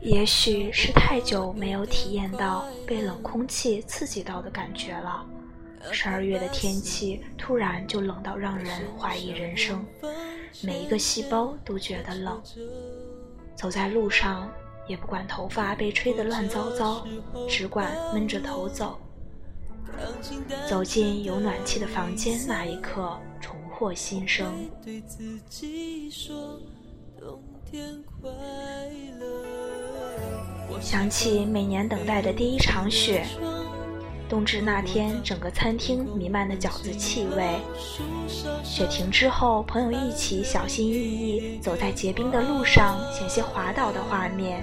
也许是太久没有体验到被冷空气刺激到的感觉了。十二月的天气突然就冷到让人怀疑人生，每一个细胞都觉得冷。走在路上，也不管头发被吹得乱糟糟，只管闷着头走。走进有暖气的房间那一刻，重获新生。想起每年等待的第一场雪。冬至那天，整个餐厅弥漫的饺子气味。雪停之后，朋友一起小心翼翼走在结冰的路上，险些滑倒的画面。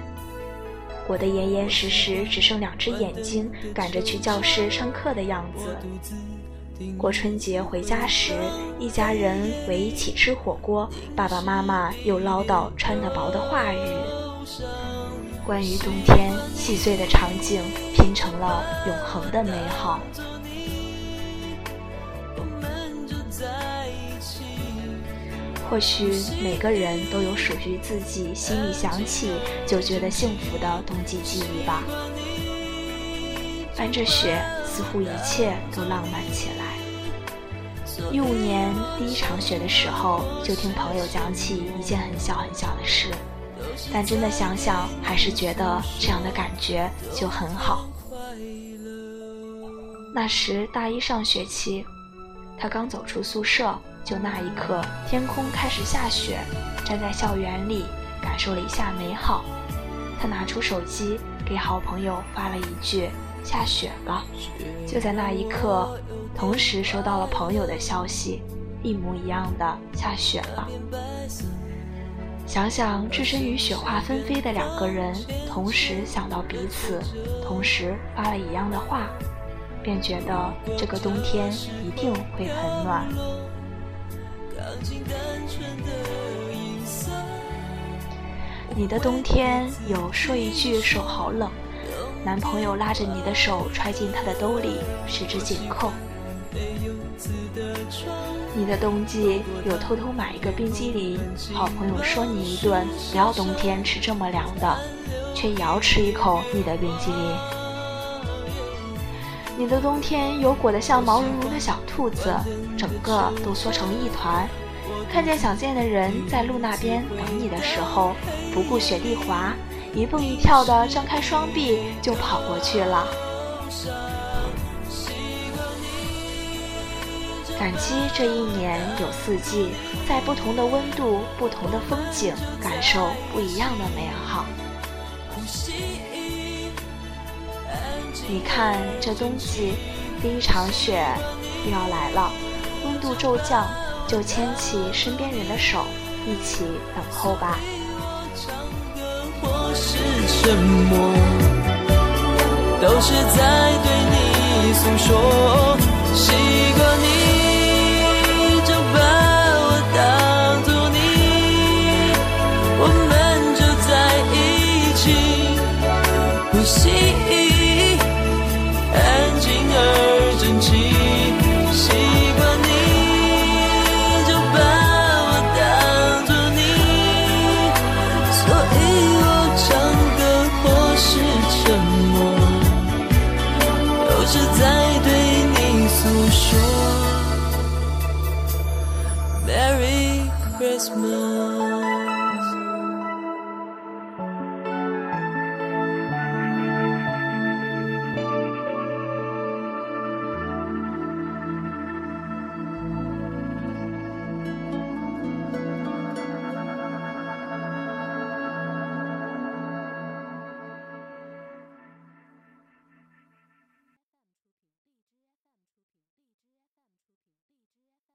裹得严严实实，只剩两只眼睛，赶着去教室上课的样子。过春节回家时，一家人围一起吃火锅，爸爸妈妈又唠叨穿得薄的话语。关于冬天细碎的场景，拼成了永恒的美好。或许每个人都有属于自己心里想起就觉得幸福的冬季记忆吧。伴着雪，似乎一切都浪漫起来。一五年第一场雪的时候，就听朋友讲起一件很小很小的事，但真的想想，还是觉得这样的感觉就很好。那时大一上学期，他刚走出宿舍。就那一刻，天空开始下雪，站在校园里感受了一下美好。他拿出手机给好朋友发了一句：“下雪了。”就在那一刻，同时收到了朋友的消息，一模一样的下雪了。想想置身于雪花纷飞的两个人，同时想到彼此，同时发了一样的话，便觉得这个冬天一定会很暖。你的冬天有说一句手好冷，男朋友拉着你的手揣进他的兜里，十指紧扣。你的冬季有偷偷买一个冰激凌，好朋友说你一顿不要冬天吃这么凉的，却也要吃一口你的冰激凌。你的冬天有裹得像毛茸茸的小兔子，整个都缩成一团。看见想见的人在路那边等你的时候，不顾雪地滑，一蹦一跳的张开双臂就跑过去了。感激这一年有四季，在不同的温度、不同的风景，感受不一样的美好。你看，这冬季第一场雪又要来了，温度骤降。就牵起身边人的手，一起等候吧。都是在对你诉说，习惯你呼吸安静而整齐习惯你就把我当作你。所以我唱歌或是沉默都是在对你诉说。Merry christmas